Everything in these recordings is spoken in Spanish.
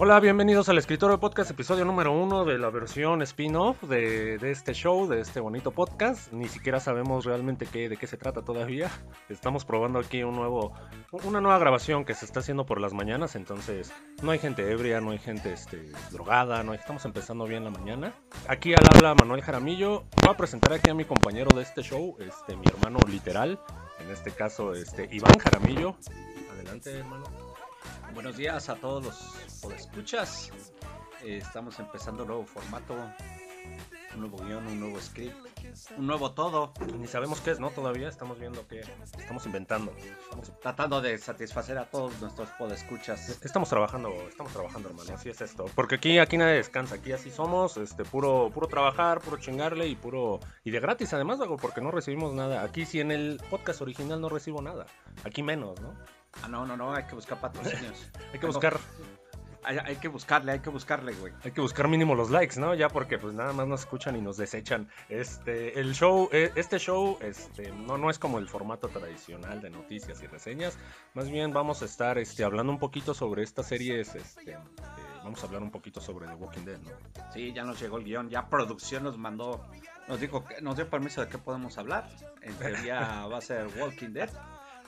Hola, bienvenidos al Escritorio Podcast, episodio número uno de la versión spin-off de, de este show, de este bonito podcast. Ni siquiera sabemos realmente de qué se trata todavía. Estamos probando aquí un nuevo, una nueva grabación que se está haciendo por las mañanas, entonces no hay gente ebria, no hay gente este, drogada, no hay- estamos empezando bien la mañana. Aquí al habla Manuel Jaramillo. Voy a presentar aquí a mi compañero de este show, este, mi hermano literal, en este caso este, Iván Jaramillo. Adelante, hermano. Buenos días a todos los podescuchas. Eh, estamos empezando un nuevo formato, un nuevo guion, un nuevo script, un nuevo todo. Ni sabemos qué es, ¿no? Todavía estamos viendo qué estamos inventando. Estamos, Tratando de satisfacer a todos nuestros podescuchas. estamos trabajando, estamos trabajando, hermano. Así es esto. Porque aquí, aquí nadie descansa. Aquí así somos, este, puro, puro trabajar, puro chingarle y puro y de gratis además, porque no recibimos nada. Aquí sí en el podcast original no recibo nada. Aquí menos, ¿no? Ah, no, no, no, hay que buscar patrocinios. Hay que buscar, Hay, hay que buscarle, hay que buscarle, güey. hay que buscar mínimo los likes, ¿no? Ya porque pues nada más nos escuchan y nos desechan. Este, el show, eh, este show, este, no, no es como el formato tradicional de noticias y reseñas. Más bien vamos a estar, este, hablando un poquito sobre estas series, este, eh, vamos a hablar un poquito sobre The Walking Dead, ¿no? Sí, ya nos llegó el guion, ya producción nos mandó, nos dijo, nos dio permiso de qué podemos hablar. En teoría va a ser Walking Dead.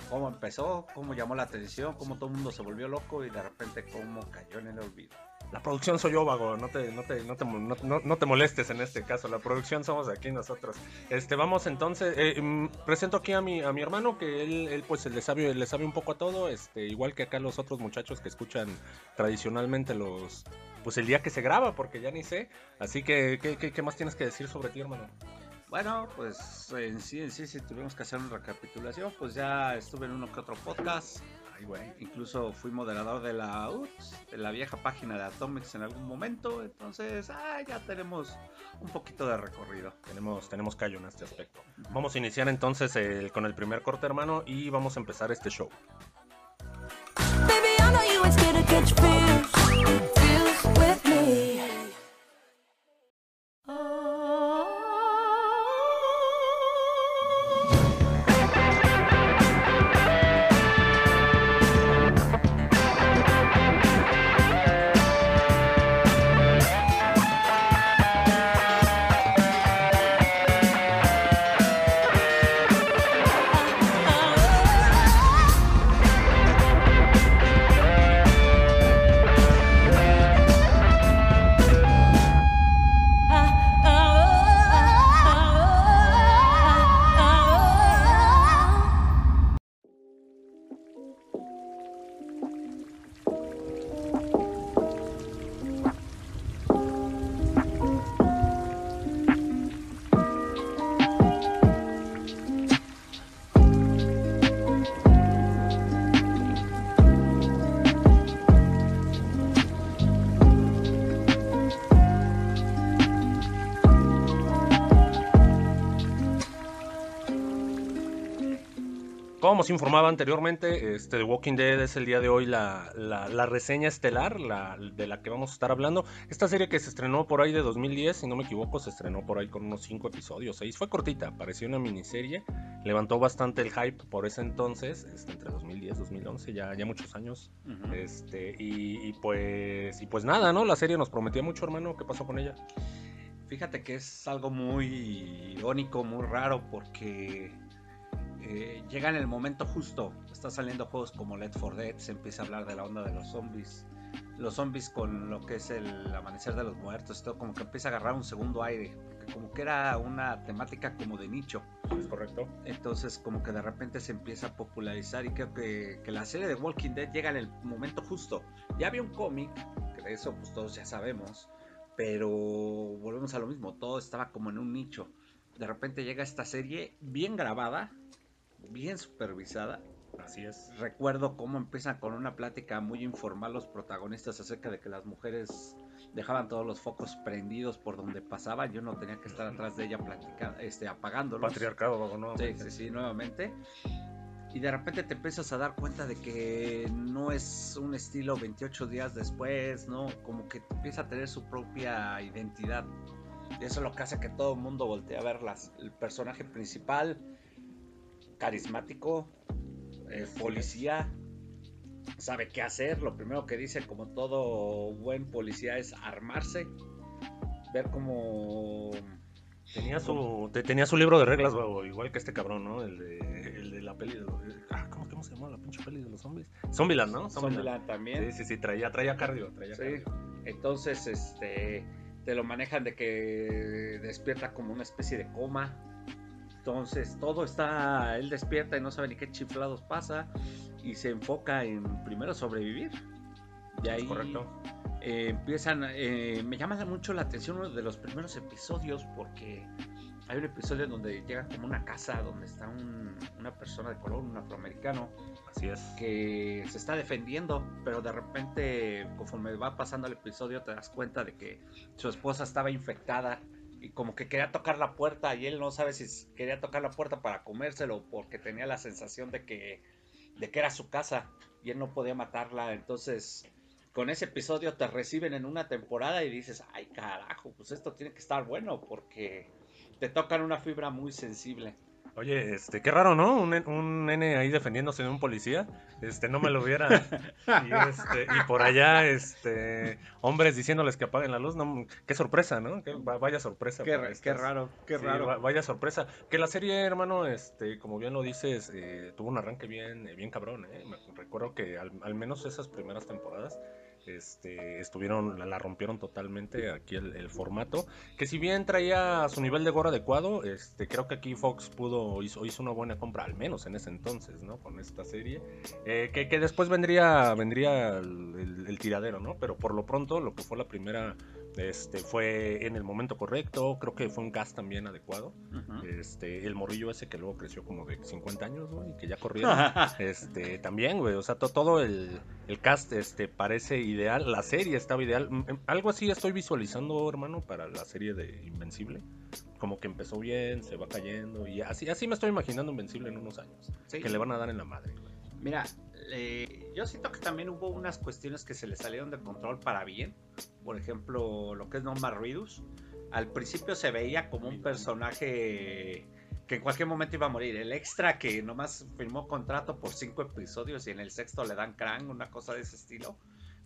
Cómo empezó, cómo llamó la atención, cómo todo el mundo se volvió loco y de repente cómo cayó en el olvido. La producción soy yo, vago, no te, no te, no te, no, no- te molestes en este caso, la producción somos aquí nosotros. Este, vamos entonces, eh, mm, presento aquí a mi, a mi hermano, que él, él pues le sabe, le sabe un poco a todo, este, igual que acá los otros muchachos que escuchan tradicionalmente los, pues el día que se graba, porque ya ni sé. Así que, ¿qué, qué, qué más tienes que decir sobre ti, hermano? Bueno, pues en sí, en sí, si tuvimos que hacer una recapitulación, pues ya estuve en uno que otro podcast. Ay, güey. Incluso fui moderador de la UTS, de la vieja página de Atomics en algún momento. Entonces, ah, ya tenemos un poquito de recorrido. Tenemos, tenemos callo en este aspecto. Vamos a iniciar entonces el- con el primer corte, hermano, y vamos a empezar este show. Baby, I know you Como os informaba anteriormente, este, The Walking Dead es el día de hoy la, la- la reseña estelar la, de la que vamos a estar hablando. Esta serie que se estrenó por ahí de 2010, si no me equivoco, se estrenó por ahí con unos 5 episodios, 6. Fue cortita, pareció una miniserie. Levantó bastante el hype por ese entonces, este, entre 2010 y 2011, ya, ya muchos años. Este, y, y pues, y pues nada, ¿no? La serie nos prometía mucho, hermano. ¿Qué pasó con ella? Fíjate que es algo muy irónico, muy raro, porque eh, llega en el momento justo. Está saliendo juegos como Let for Dead, se empieza a hablar de la onda de los zombies. Los zombies con lo que es el amanecer de los muertos, todo como que empieza a agarrar un segundo aire, porque como que era una temática como de nicho. ¿Es correcto? Entonces como que de repente se empieza a popularizar y creo que, que la serie de Walking Dead llega en el momento justo. Ya había un cómic, que de eso pues todos ya sabemos, pero volvemos a lo mismo, todo estaba como en un nicho. De repente llega esta serie bien grabada, bien supervisada. Así es. Recuerdo cómo empiezan con una plática muy informal los protagonistas acerca de que las mujeres dejaban todos los focos prendidos por donde pasaban. Yo no tenía que estar atrás de ella platicando, este, apagándolos. Patriarcado, vago, ¿no? Sí, sí, sí, nuevamente. Y de repente te empiezas a dar cuenta de que no es un estilo 28 días después, ¿no? Como que empieza a tener su propia identidad. Y eso es lo que hace que todo el mundo voltee a verlas. El personaje principal, carismático, eh, policía, sabe qué hacer. Lo primero que dice, como todo buen policía, es armarse, ver cómo Tenía su, te- tenía su libro de reglas, babo, igual que este cabrón, ¿no? El de, el de la peli de los... ah, ¿cómo, ¿Cómo se llama la pinche peli de los zombies? Zombieland, ¿no? Zombieland también. Sí, sí, sí, traía, traía cardio, traía Sí. cardio. Entonces, este, te lo manejan de que despierta como una especie de coma. Entonces, todo está, él despierta y no sabe ni qué chiflados pasa y se enfoca en primero sobrevivir. Y ahí Correcto. eh, empiezan, eh, me llama mucho la atención uno de los primeros episodios porque hay un episodio donde llega como una casa donde está un- una persona de color, un afroamericano, Así es. que se está defendiendo, pero de repente, conforme va pasando el episodio, te das cuenta de que su esposa estaba infectada y como que quería tocar la puerta y él no sabe si quería tocar la puerta para comérselo porque tenía la sensación de que, de que era su casa y él no podía matarla. Entonces, con ese episodio te reciben en una temporada y dices, ay carajo, pues esto tiene que estar bueno porque te tocan una fibra muy sensible. Oye, este, qué raro, ¿no? Un, un nene ahí defendiéndose de un policía. Este, no me lo hubiera. y, este, y por allá, este, hombres diciéndoles que apaguen la luz. No, qué sorpresa, ¿no? Qué- va- vaya sorpresa. Qué, qué raro, qué Sí, raro. va- vaya sorpresa. Que la serie, hermano, este, como bien lo dices, eh, tuvo un arranque bien, eh, bien cabrón, ¿eh? Me recuerdo que al, al menos esas primeras temporadas este, estuvieron, la, rompieron totalmente aquí el, formato. Que si bien traía su nivel de gore adecuado, este, creo que aquí Fox pudo, hizo, hizo una buena compra, al menos en ese entonces, ¿no? Con esta serie. Eh, que, que después vendría, vendría el- el tiradero, ¿no? Pero por lo pronto, lo que fue la primera, este, fue en el momento correcto. Creo que fue un cast también adecuado. Ujú. Este, el morrillo ese que luego creció como de 50 años, güey, que ya corría. este, también, güey, o sea, to- todo el, el cast este, parece ideal, la serie estaba ideal. Mm, em, Algo así estoy visualizando, hermano, para la serie de Invencible. Como que empezó bien, se va cayendo y así, así me estoy imaginando Invencible en unos años. Sí. Que le van a dar en la madre. güey. Mira, eh, yo siento que también hubo unas cuestiones que se le salieron de control para bien. Por ejemplo, lo que es Norma Reedus. Al principio se veía como un personaje que en cualquier momento iba a morir. El extra que nomás firmó contrato por cinco episodios y en el sexto le dan crán, una cosa de ese estilo.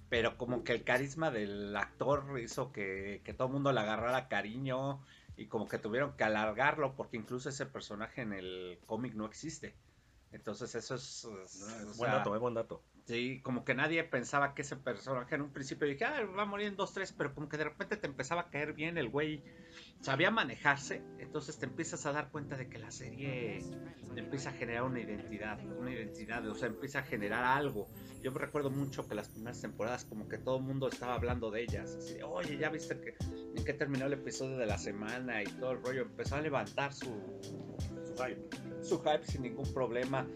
Pero como que el carisma del actor hizo que, que todo el mundo le agarrara cariño y como que tuvieron que alargarlo porque incluso ese personaje en el cómic no existe. Entonces eso es... es- o buen sea, dato, eh, buen dato. Sí, como que nadie pensaba que ese personaje en un principio dije, ah, va a morir en 2-3, pero como que de repente te empezaba a caer bien el güey. Sabía manejarse, entonces te empiezas a dar cuenta de que la serie empieza a generar una identidad, una identidad, o sea, empieza a generar algo. Yo me recuerdo mucho que las primeras temporadas como que todo el mundo estaba hablando de ellas, así de, oye, ya viste que en qué terminó el episodio de la semana y todo el rollo, empezó a levantar su, su hype, su hype sin ningún problema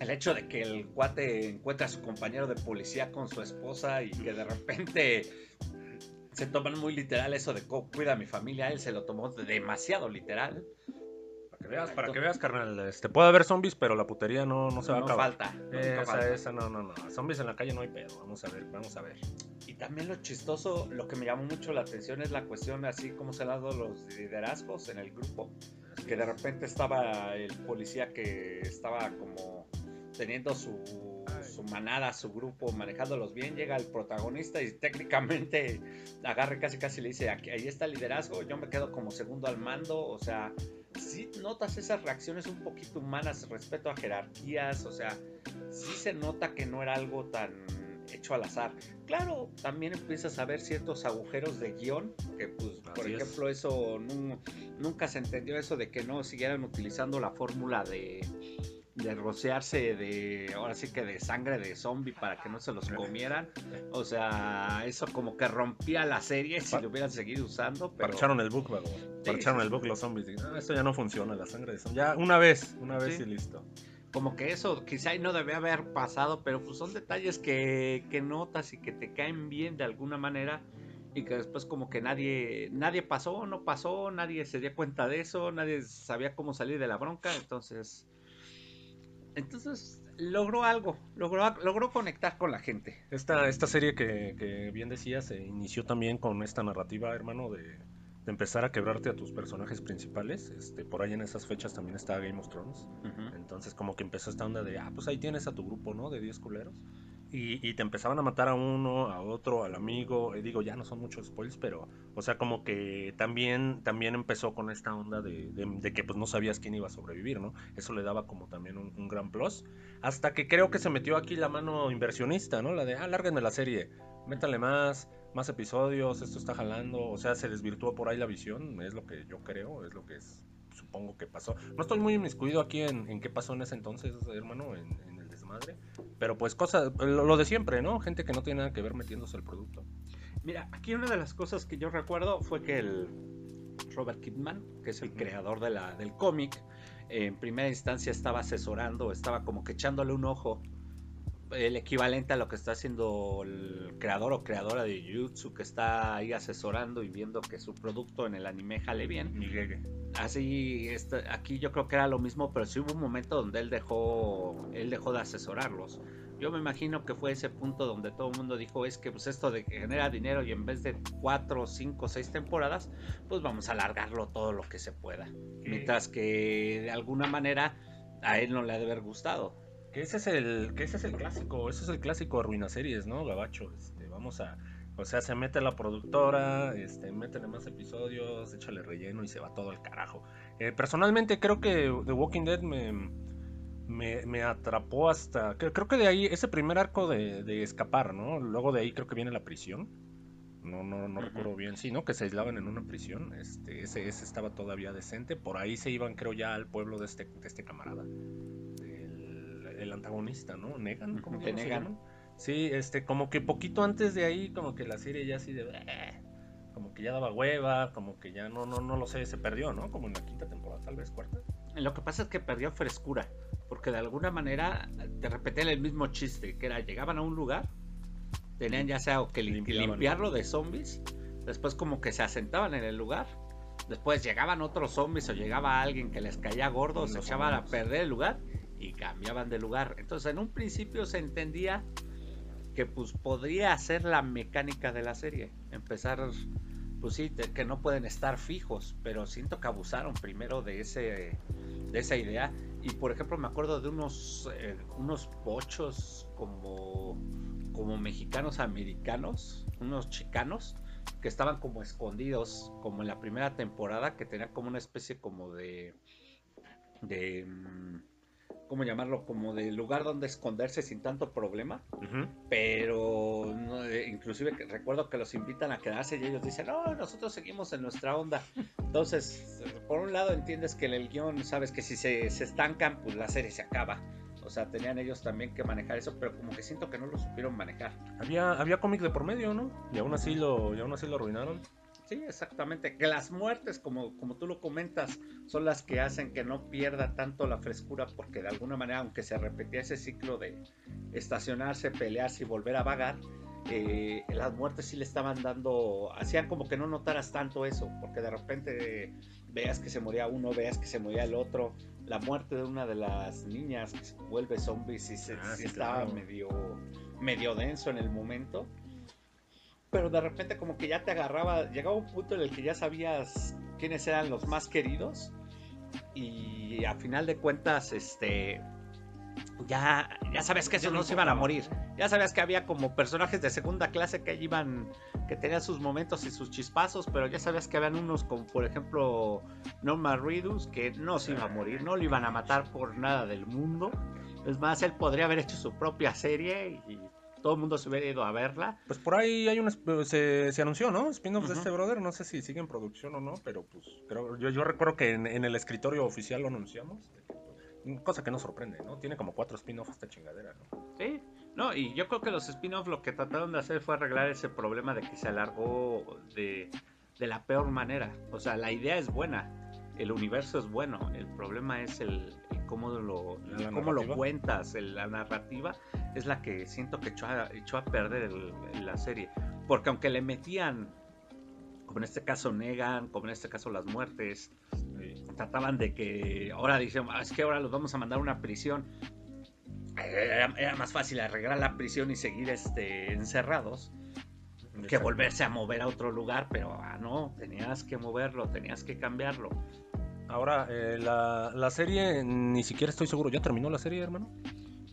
el hecho de que el cuate encuentra a su compañero de policía con su esposa y que de repente se toman muy literal eso de "Co- cuida a mi familia, él se lo tomó demasiado literal. Para que veas, para que veas, carnal. Este, puede haber zombies, pero la putería no, no se va no a acabar. falta. nunca Esa, falta. esa, no, no, no. Zombies en la calle no hay pedo. Vamos a ver, vamos a ver. Y también lo chistoso, lo que me llamó mucho la atención es la cuestión así como se han dado los liderazgos en el grupo. Que de repente estaba el policía que estaba como teniendo su, su manada, su grupo, manejándolos bien, llega el protagonista y técnicamente agarra y casi casi le dice, aquí, ahí está el liderazgo, yo me quedo como segundo al mando, o sea, sí notas esas reacciones un poquito humanas respecto a jerarquías, o sea, sí se nota que no era algo tan hecho al azar. Claro, también empiezas a ver ciertos agujeros de guion, que pues, por es. ejemplo, eso nu- nunca se entendió eso de que no siguieran utilizando la fórmula de, de rociarse de, ahora sí que de sangre de zombie para que no se los comieran. O sea, eso como que rompía la serie si lo hubieran seguido usando. Pero... Parcharon el book, vago. Parcharon el book los zombies. "Ah, esto ya no funciona, la sangre de zombie. Ya, una vez, una vez Sí. y listo. como que eso quizá no debe haber pasado, pero pues son detalles que, que notas y que te caen bien de alguna manera y que después como que nadie nadie pasó, no pasó, nadie se dio cuenta de eso, nadie sabía cómo salir de la bronca, entonces entonces logró algo, logró logró conectar con la gente. Esta, esta serie que, que bien decías se inició también con esta narrativa, hermano, de, de empezar a quebrarte a tus personajes principales. Este, por ahí en esas fechas también estaba Game of Thrones. Entonces como que empezó esta onda de, ah, pues ahí tienes a tu grupo, ¿no? De 10 culeros. Y, y te empezaban a matar a uno, a otro, al amigo. Y digo, ya no son muchos spoilers, pero, o sea, como que también, también empezó con esta onda de, de- de que pues no sabías quién iba a sobrevivir, ¿no? Eso le daba como también un, gran plus. Hasta que creo que se metió aquí la mano inversionista, ¿no? La de, ah, lárguenme la serie, métanle más, más episodios, esto está jalando. O sea, se desvirtuó por ahí la visión, es lo que yo creo, es lo que es, supongo que pasó. No estoy muy inmiscuido aquí en, qué pasó en ese entonces, hermano, en, en desmadre. Pero pues cosas, lo, de siempre, ¿no? Gente que no tiene nada que ver metiéndose el producto. Mira, aquí una de las cosas que yo recuerdo fue que el Robert Kidman, que es el creador de la, del cómic, en primera instancia estaba asesorando, estaba como que echándole un ojo, el equivalente a lo que está haciendo el creador o creadora de Jujutsu, que está ahí asesorando y viendo que su producto en el anime jale bien. Así, este, aquí yo creo que era lo mismo, pero sí hubo un momento donde él dejó, él dejó de asesorarlos. Yo me imagino que fue ese punto donde todo el mundo dijo es que pues esto de que genera dinero y en vez de cuatro, cinco, seis temporadas, pues vamos a alargarlo todo lo que se pueda. Mientras que de alguna manera a él no le ha de haber gustado. Que ese es el, que ese es el clásico, ese es el clásico arruina series, ¿no, Gabacho? Este, vamos a, o sea, se mete la productora, este, métele más episodios, échale relleno y se va todo al carajo. Eh, personalmente creo que The Walking Dead me, me, me atrapó hasta, creo, creo que de ahí, ese primer arco de, de escapar, ¿no? Luego de ahí creo que viene la prisión. No, no, no recuerdo bien, sí, ¿no? Que se aislaban en una prisión. Este, ese, ese estaba todavía decente. Por ahí se iban, creo, ya al pueblo de este, de este camarada. El, antagonista, ¿no? Negan, ¿cómo, Ujú, cómo de se Negan. Sí, este, como que poquito antes de ahí, como que la serie ya así de. "Eh", como que ya daba hueva, como que ya no, no, no lo sé, se perdió, ¿no? Como en la quinta temporada, tal vez cuarta. Lo que pasa es que perdió frescura, porque de alguna manera te repetían el mismo chiste, que era llegaban a un lugar, tenían ya sea o que, que Limpiaban. limpiarlo de zombies, después como que se asentaban en el lugar, después llegaban otros zombies o llegaba alguien que les caía gordo, se echaban a perder el lugar y cambiaban de lugar. Entonces en un principio se entendía que pues podría ser la mecánica de la serie, empezar pues sí, que no pueden estar fijos, pero siento que abusaron primero de ese de esa idea y por ejemplo me acuerdo de unos eh, unos pochos como como mexicanos americanos, unos chicanos que estaban como escondidos como en la primera temporada que tenían como una especie como de de mm, ¿cómo llamarlo? como de lugar donde esconderse sin tanto problema pero no, eh, inclusive recuerdo que los invitan a quedarse y ellos dicen, no, nosotros seguimos en nuestra onda. Entonces, por un lado entiendes que en el guion sabes que si se, se estancan, pues la serie se acaba. O sea, tenían ellos también que manejar eso, pero como que siento que no lo supieron manejar. Había, había cómic de por medio, ¿no? Y aún así lo, y aún así lo arruinaron. Sí, exactamente. Que las muertes, como, como tú lo comentas, son las que hacen que no pierda tanto la frescura, porque de alguna manera, aunque se repetía ese ciclo de estacionarse, pelearse y volver a vagar, eh, las muertes sí le estaban dando, hacían como que no notaras tanto eso, porque de repente veas que se moría uno, veas que se moría el otro. La muerte de una de las niñas que se vuelve zombie sí, se, Ah, sí sí, estaba medio, medio denso en el momento pero de repente como que ya te agarraba, llegaba un punto en el que ya sabías quiénes eran los más queridos y a final de cuentas, este, ya, ya sabes que esos no se iban a morir, ya sabías que había como personajes de segunda clase que iban, que tenían sus momentos y sus chispazos, pero ya sabías que habían unos como por ejemplo Norman Reedus que no se iba a morir, no lo iban a matar por nada del mundo, es más, él podría haber hecho su propia serie y todo el mundo se hubiera ido a verla. Pues por ahí hay un esp- se, se anunció, ¿no? Spin-off de este brother, no sé si sigue en producción o no, pero pues creo, yo, yo recuerdo que en, en el escritorio oficial lo anunciamos. Cosa que no sorprende, ¿no? Tiene como cuatro spin-offs esta chingadera, ¿no? Sí, no, y yo creo que los spin-offs lo que trataron de hacer fue arreglar ese problema de que se alargó de, de la peor manera. O sea, la idea es buena, el universo es bueno, el problema es el cómo, lo, La cómo lo cuentas, el- la narrativa es la que siento que echó a, echó a perder el- la serie. Porque aunque le metían, como en este caso Negan, como en este caso las muertes, trataban de que ahora dicen, "Ah, es que ahora los vamos a mandar a una prisión. Era, era más fácil arreglar la prisión y seguir este, encerrados que volverse a mover a otro lugar, pero ah, no, tenías que moverlo, tenías que cambiarlo. Ahora, eh, la, la serie, ni siquiera estoy seguro, ¿ya terminó la serie, hermano?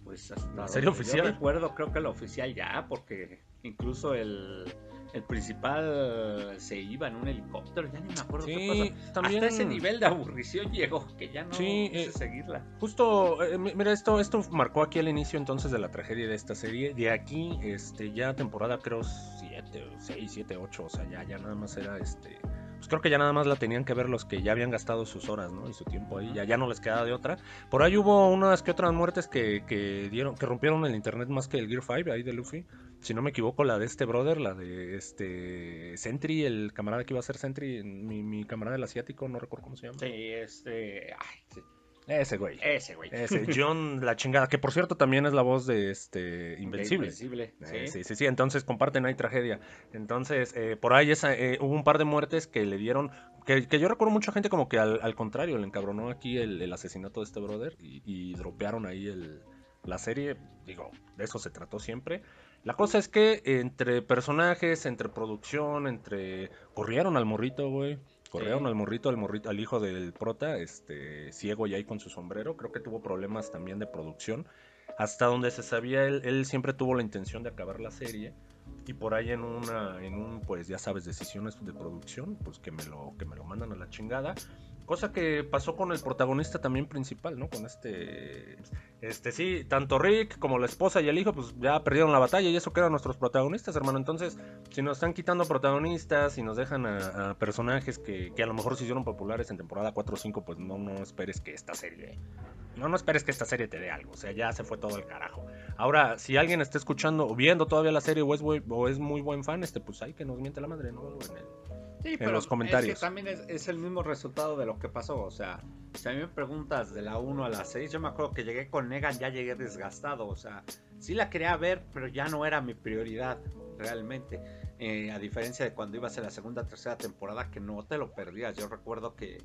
Pues hasta ¿La serie oficial? Yo recuerdo, creo que la oficial ya, porque incluso el, el principal se iba en un helicóptero, ya ni me acuerdo Sí, qué pasó. también- Hasta ese nivel de aburrición llegó, que ya no Sí, quise eh, seguirla. Justo, eh, mi- mira, esto, esto marcó aquí el inicio entonces de la tragedia de esta serie. De aquí, este, ya temporada creo 7, 6, 7, 8, o sea, ya, ya nada más era este. Pues creo que ya nada más la tenían que ver los que ya habían gastado sus horas, ¿no? Y su tiempo ahí, ya, no les quedaba de otra. Por ahí hubo unas que otras muertes que, que dieron, que rompieron el internet más que el Gear 5 ahí de Luffy. Si no me equivoco, la de este brother, la de este Sentry, el camarada que iba a ser Sentry, mi, mi camarada el asiático, no recuerdo cómo se llama. Sí, este. Ay, Ese güey. ese güey. Ese, John la chingada, que por cierto también es la voz de este De Invencible. Invencible, Eh, sí. sí, sí, sí, entonces comparten ahí tragedia. Entonces, eh, por ahí esa, eh, hubo un par de muertes que le dieron, que, que yo recuerdo mucha gente como que al, al contrario, le encabronó aquí el, el asesinato de este brother y, y dropearon ahí el, la serie, digo, de eso se trató siempre. La cosa es que entre personajes, entre producción, entre... Corrieron al morrito, güey. Corrieron Sí. al morrito, al morrito, al hijo del prota, este, ciego y ahí con su sombrero. Creo que tuvo problemas también de producción. Hasta donde se sabía, él, él siempre tuvo la intención de acabar la serie. Y por ahí en una, en un, pues ya sabes, decisiones de producción, pues que me lo, que me lo mandan a la chingada. Cosa que pasó con el protagonista también principal, ¿no? Con este, este sí, tanto Rick como la esposa y el hijo, pues ya perdieron la batalla y eso que eran nuestros protagonistas, hermano. Entonces, si nos están quitando protagonistas y nos dejan a, personajes que, que a lo mejor se hicieron populares en temporada 4 o 5, pues no, no esperes que esta serie, no, no esperes que esta serie te dé algo. O sea, ya se fue todo el carajo. Ahora, si alguien está escuchando o viendo todavía la serie o es, o es muy buen fan, este, pues hay que nos miente la madre, ¿no? En el- Sí, en los comentarios. Es que también es, es el mismo resultado de lo que pasó. O sea, si a mí me preguntas de la 1 a la 6, yo me acuerdo que llegué con Negan, ya llegué desgastado. O sea, sí la quería ver, pero ya no era mi prioridad realmente. Eh, a diferencia de cuando ibas a la segunda, tercera temporada, que no te lo perdías. Yo recuerdo que,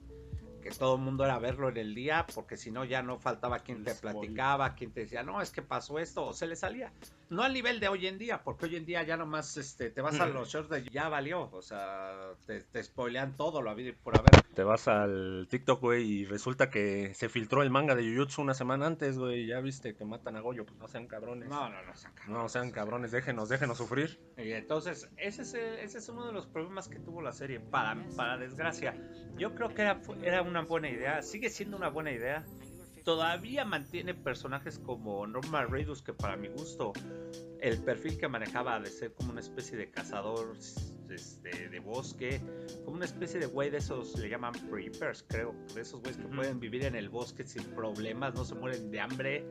que todo el mundo era verlo en el día, porque si no, ya no faltaba quien te platicaba, quien te decía, no, es que pasó esto, o se le salía. No al nivel de hoy en día, porque hoy en día ya nomás este, te vas a los shorts de ya valió, o sea, te, te spoilean todo lo habido por haber. Te vas al TikTok, güey, y resulta que se filtró el manga de Jujutsu una semana antes, güey. Ya viste que matan a Goyo, pues no sean cabrones. No, no, no, sean cabrones. No sean cabrones, déjenos, déjenos sufrir. Y entonces, ese es, el- ese es uno de los problemas que tuvo la serie, para, para desgracia. Yo creo que era una buena idea, sigue siendo una buena idea. Todavía mantiene personajes como Norman Reedus, que para mi gusto, el perfil que manejaba de ser como una especie de cazador este, de bosque, como una especie de güey de esos, le llaman preppers, creo, de esos güeyes que pueden vivir en el bosque sin problemas, no se mueren de hambre,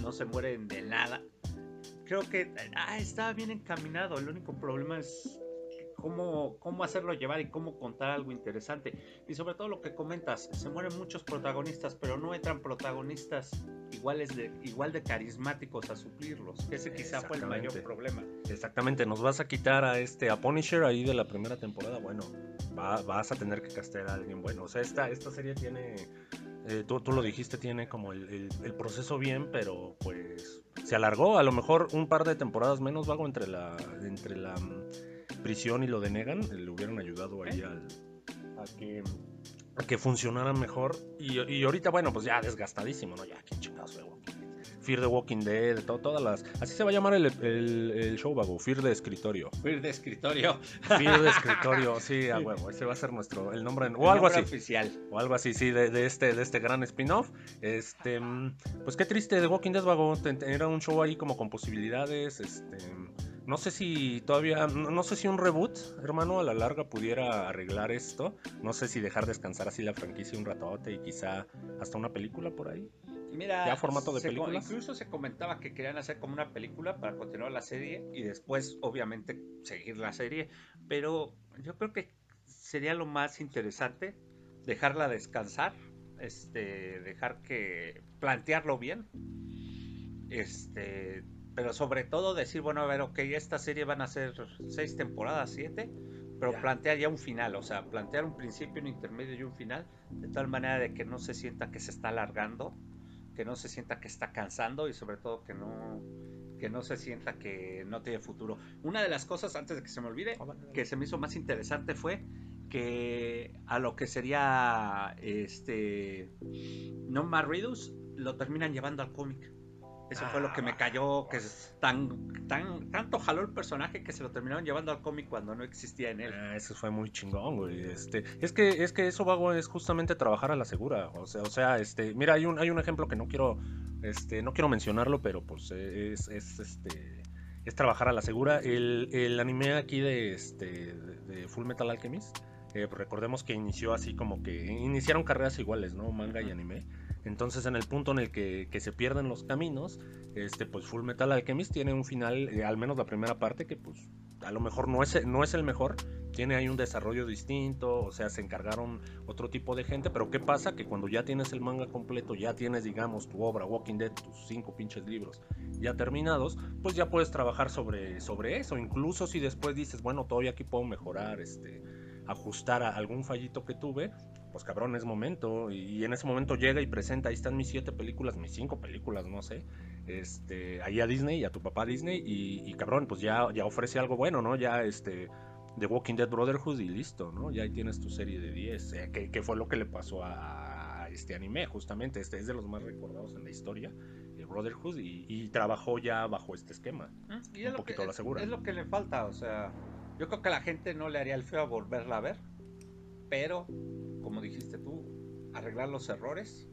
no se mueren de nada creo que ah, estaba bien encaminado. El único problema es cómo, cómo hacerlo llevar y cómo contar algo interesante. Y sobre todo lo que comentas, se mueren muchos protagonistas, pero no entran protagonistas iguales de, igual de carismáticos a suplirlos. Ese quizá fue el mayor problema. Exactamente, nos vas a quitar a este, a Punisher ahí de la primera temporada. Bueno, va- vas a tener que castear a alguien bueno. O sea, esta, esta serie tiene, eh, tú, tú lo dijiste, tiene como el, el- el proceso bien, pero pues se alargó. A lo mejor un par de temporadas menos, vago, entre la, entre la mm, prisión y lo de Negan. Le hubieran ayudado ahí al, a que a que funcionara mejor. Y, y ahorita, bueno, pues ya desgastadísimo, ¿no? Ya, ¿quién chingados ve Walking Dead? Fear the Walking Dead, to- todas las... Así se va a llamar el, el, el show, vago, Fear de escritorio. Fue de escritorio. Fear de escritorio, sí, a huevo, ese va a ser nuestro, el nombre, en- o El algo nombre así. oficial. O algo así, sí, de, de este, de este gran spin-off. Este, pues qué triste de Walking Dead, vago. Era un show ahí como con posibilidades. Este, no sé si todavía, no, sé si un reboot, hermano, a la larga pudiera arreglar esto. No sé si dejar descansar así la franquicia un ratote y quizá hasta una película por ahí. Mira, ¿Ya formato de se películas? incluso se comentaba que querían hacer como una película para continuar la serie y después, obviamente, seguir la serie. Pero yo creo que sería lo más interesante dejarla descansar, este, dejar que plantearlo bien, este, pero sobre todo decir, bueno, a ver, ok, esta serie van a ser seis temporadas, siete, pero Ya. plantear ya un final, o sea, plantear un principio, un intermedio y un final, de tal manera de que no se sienta que se está alargando, que no se sienta que está cansando y sobre todo que no que no se sienta que no tiene futuro. Una de las cosas antes de que se me olvide que se me hizo más interesante fue que a lo que sería este No Más lo terminan llevando al cómic. Eso fue lo que me cayó, que es tan, tan, tanto jaló el personaje que se lo terminaron llevando al cómic cuando no existía en él. Ah, eso fue muy chingón, güey. Este, es que, es que eso, vago, es justamente trabajar a la segura. O sea, o sea, este, mira, hay un, hay un ejemplo que no quiero, este, no quiero mencionarlo, pero pues eh, es, es este, es trabajar a la segura. El, el anime aquí de, este, de, Full Metal Alchemist, eh, recordemos que inició así como que iniciaron carreras iguales, ¿no? Manga y anime. Entonces, en el punto en el que, se pierden los caminos, este, pues Full Metal Alchemist tiene un final, eh, al menos la primera parte, que pues a lo mejor no es, no es el mejor, tiene ahí un desarrollo distinto, o sea, se encargaron otro tipo de gente, pero ¿qué pasa? Que cuando ya tienes el manga completo, ya tienes, digamos, tu obra, Walking Dead, tus cinco pinches libros ya terminados, pues ya puedes trabajar sobre, sobre eso, incluso si después dices, bueno, todavía aquí puedo mejorar, este, ajustar a algún fallito que tuve, pues cabrón, es momento. Y en ese momento llega y presenta, ahí están mis siete películas, mis cinco películas, no sé. Este, ahí a Disney, a tu papá Disney, y, y, cabrón, pues ya, ya ofrece algo bueno, ¿no? Ya este. The Walking Dead Brotherhood y listo, ¿no? Ya ahí tienes tu serie de 10. Eh, que, que, fue lo que le pasó a, a, este anime, justamente. Este es de los más recordados en la historia, el Brotherhood, y, y trabajó ya bajo este esquema. Y un poquito que, la segura. Es, es lo que le falta, o sea, yo creo que la gente no le haría el feo a volverla a ver, pero como dijiste tú, arreglar los errores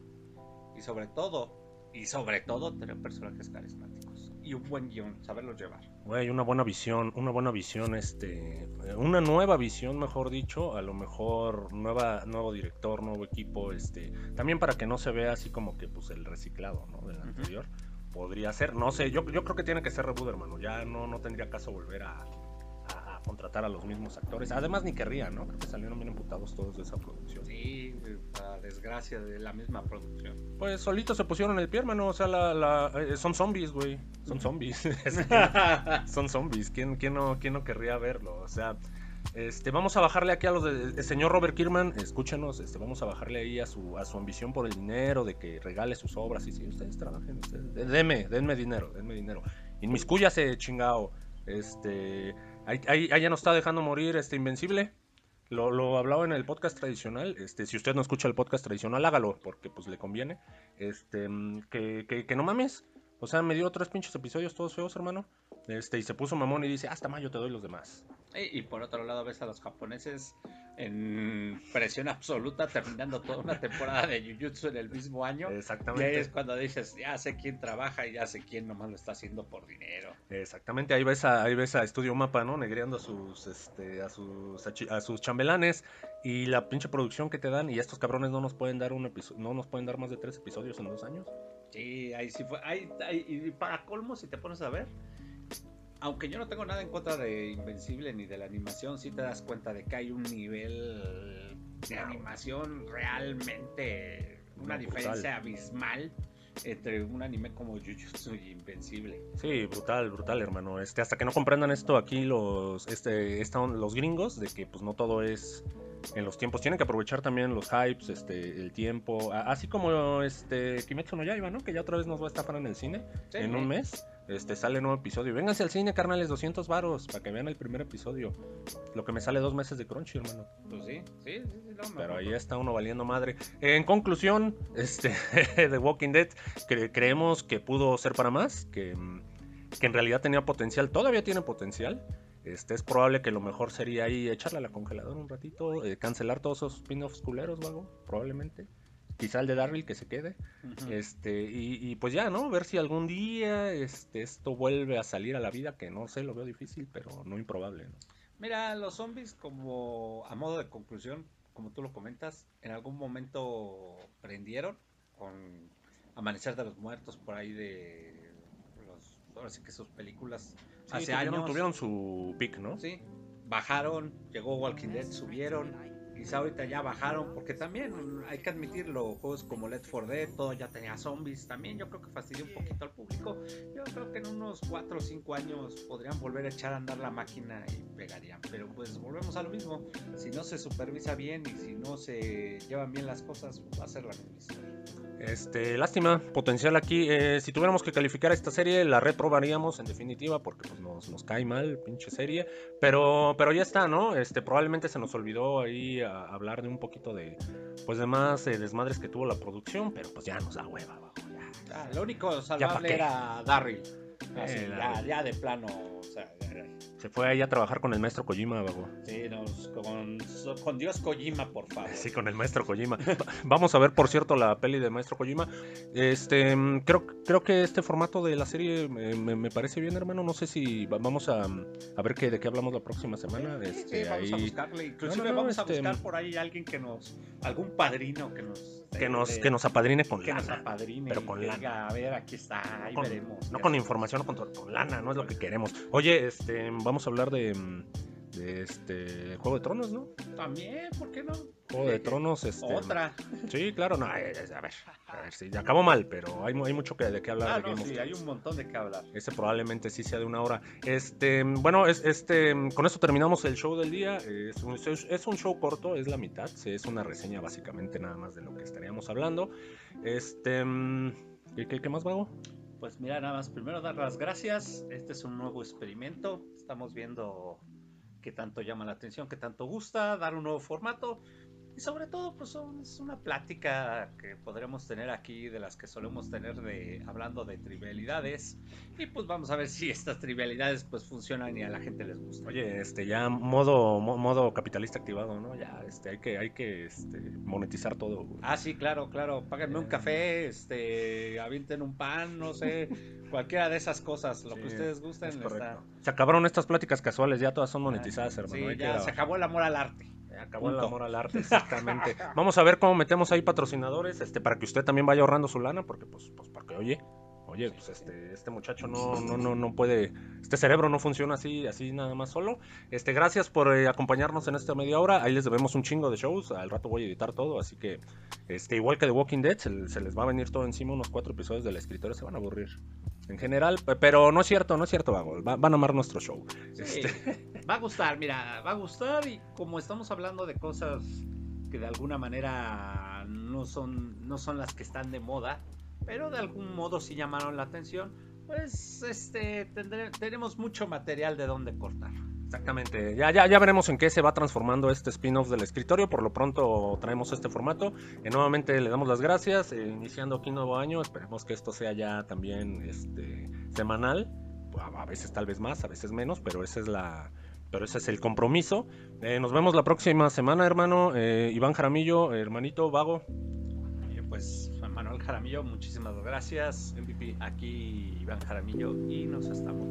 y sobre todo, y sobre todo tener personajes carismáticos y un buen guion, saberlos llevar. Güey, una buena visión, una buena visión, este, una nueva visión, mejor dicho, a lo mejor nueva, nuevo director, nuevo equipo, este, también para que no se vea así como que pues el reciclado, ¿no? Del uh -huh. anterior. Podría ser, no sé, yo, yo creo que tiene que ser reboot, hermano. Ya no, no tendría caso volver a, contratar a los mismos actores. Además, ni querría, ¿no? Creo que salieron bien emputados todos de esa producción. Sí, a desgracia de la misma producción. Pues solitos se pusieron el pie, hermano. O sea, la, la eh, son zombies, güey. Son zombies. son zombies. ¿Quién, quién, no, ¿Quién no querría verlo? O sea, este, vamos a bajarle aquí a los del señor Robert Kirkman, escúchenos, este, vamos a bajarle ahí a su, a su ambición por el dinero, de que regale sus obras. Y si ustedes trabajen, ustedes, denme, denme dinero, denme dinero. Inmiscúyase, chingao. Este, ahí, ya nos está dejando morir este Invencible. Lo, lo, hablaba en el podcast tradicional. Este, si usted no escucha el podcast tradicional, hágalo, porque pues le conviene. Este, que, que, que no mames. O sea, me dio tres pinches episodios todos feos, hermano. Este, y se puso mamón y dice, hasta mayo te doy los demás. Y, y, por otro lado ves a los japoneses en presión absoluta terminando toda una temporada de Jujutsu en el mismo año. Exactamente. Y ahí es cuando dices, ya sé quién trabaja y ya sé quién nomás lo está haciendo por dinero. Exactamente, ahí ves a, ahí ves a Estudio Mapa, ¿no? Negreando a sus, este, a sus, a sus chambelanes y la pinche producción que te dan y estos cabrones no nos pueden dar un episodio, no nos pueden dar más de tres episodios en dos años. Sí, ahí sí fue, ahí, ahí, y para colmo si te pones a ver, aunque yo no tengo nada en contra de Invencible ni de la animación, sí te das cuenta de que hay un nivel de animación realmente una no, diferencia abismal entre un anime como Jujutsu y Invencible. Sí, brutal, brutal, hermano. Este, hasta que no comprendan esto aquí los, este, están los gringos, de que pues no todo es en los tiempos. Tienen que aprovechar también los hypes, este, el tiempo. Así como este Kimetsu no Yaiba, ¿no? Que ya otra vez nos va a estafar en el cine sí, en un mes. Este, sale nuevo episodio. Vénganse al cine, carnales, 200 varos para que vean el primer episodio. Lo que me sale dos meses de Crunchy, hermano. Pues sí, sí, sí. sí no, Pero ahí está uno valiendo madre. En conclusión, este, The Walking Dead, cre creemos que pudo ser para más, que, que en realidad tenía potencial, todavía tiene potencial. Este, es probable que lo mejor sería ahí echarle a la congeladora un ratito, eh, cancelar todos esos spin-offs culeros o algo, probablemente quizá el de Darryl que se quede. Uh -huh. Este, y, y, pues ya, ¿no? Ver si algún día este, esto vuelve a salir a la vida, que no sé, lo veo difícil, pero no improbable, ¿no? Mira, los zombies, como a modo de conclusión, como tú lo comentas, en algún momento prendieron con Amanecer de los Muertos por ahí de los, ahora sí que sus películas sí, hace tuvieron, años. Tuvieron su pick, ¿no? Sí, bajaron, llegó Walking Dead, subieron quizá ahorita ya bajaron, porque también hay que admitirlo, juegos como Let for Dead, todo ya tenía zombies, también yo creo que fastidió un poquito al público. Yo creo que en unos 4 o 5 años podrían volver a echar a andar la máquina y pegarían, pero pues volvemos a lo mismo, si no se supervisa bien y si no se llevan bien las cosas, va a ser la misma historia. Este, lástima, potencial aquí. Eh, si tuviéramos que calificar esta serie, la reprobaríamos en definitiva, porque pues, nos, nos, cae mal, pinche serie. Pero, pero ya está, ¿no? Este, probablemente se nos olvidó ahí a, a hablar de un poquito de, pues, de más eh, desmadres que tuvo la producción, pero pues ya nos da hueva, ya. Ah, lo único salvable era Darryl. Así, Eh, ya, de plano, o sea. Se fue ahí a trabajar con el maestro Kojima, vago. Sí, nos- con, con Dios Kojima, por favor. Sí, con el maestro Kojima. Va- Vamos a ver, por cierto, la peli de maestro Kojima. Este, mm, creo, creo que este formato de la serie me, me- me parece bien, hermano. No sé si va- vamos a, a ver qué, de qué hablamos la próxima semana. Sí, Este, sí, vamos a buscarle. Inclusive No, no, no, vamos a este- buscar por ahí alguien que nos. algún padrino que nos. que nos, de- que nos apadrine con que nos lana. apadrine. pero con que lana. diga, a ver, aquí está, ahí Con- veremos. no con hacemos". información, no con, to- con lana, no es lo que queremos. Oye, este, vamos a hablar de, mm, de este Juego de Tronos, ¿no? También, ¿por qué no? Juego de Tronos, este. Otra. Sí, claro, no, eh, eh, a ver, a ver, sí, acabó mal, pero hay, mu- hay mucho que, de qué hablar Ah, de no, sí, hay un montón de qué hablar. Ese probablemente sí sea de una hora. Este, bueno, es, este, con esto terminamos el show del día. Es un, es un show corto, es la mitad. Es una reseña básicamente nada más de lo que estaríamos hablando. Este, mm, ¿qué, qué, qué más vago? Pues mira, nada más, primero dar las gracias. Este es un nuevo experimento. Estamos viendo qué tanto llama la atención, qué tanto gusta, dar un nuevo formato. Y sobre todo, pues son- es una plática que podremos tener aquí de las que solemos tener de hablando de trivialidades. Y pues vamos a ver si estas trivialidades pues funcionan y a la gente les gusta. Oye, este, ya modo, mo- modo capitalista activado, ¿no? Ya, este, hay que, hay que, este, monetizar todo. güey. Ah, sí, claro, claro. Páganme un café, este, avienten un pan, no sé, cualquiera de esas cosas, lo Sí, que ustedes gusten. Es está-. Se acabaron estas pláticas casuales, ya todas son monetizadas, hermano. Sí, que ya se acabó el amor al arte. Acabó el amor al arte, exactamente. Vamos a ver cómo metemos ahí patrocinadores, este, para que usted también vaya ahorrando su lana, porque pues, pues porque oye, oye, pues este, este muchacho no, no, no, no puede, este cerebro no funciona así, así nada más solo. Este, gracias por eh, acompañarnos en esta media hora. Ahí les debemos un chingo de shows. Al rato voy a editar todo, así que, este, igual que The Walking Dead, se, se les va a venir todo encima. Unos cuatro episodios del escritorio se van a aburrir. En general, pe- pero no es cierto, no es cierto, vago. Va- van a amar nuestro show. Sí, Este, Va a gustar, mira, va a gustar y como estamos hablando de cosas que de alguna manera no son, no son las que están de moda, pero de algún modo sí llamaron la atención, pues este tendré- tenemos mucho material de donde cortar. Exactamente, ya, ya, ya veremos en qué se va transformando este spin-off del escritorio. Por lo pronto traemos este formato. Eh, nuevamente le damos las gracias, eh, iniciando aquí nuevo año. Esperemos que esto sea ya también este, semanal. A a veces tal vez más, a veces menos, pero esa es la, pero ese es el compromiso. Eh, nos vemos la próxima semana, hermano. Eh, Iván Jaramillo, hermanito, vago. Pues Manuel Jaramillo, muchísimas gracias. MVP. Aquí Iván Jaramillo y nos estamos.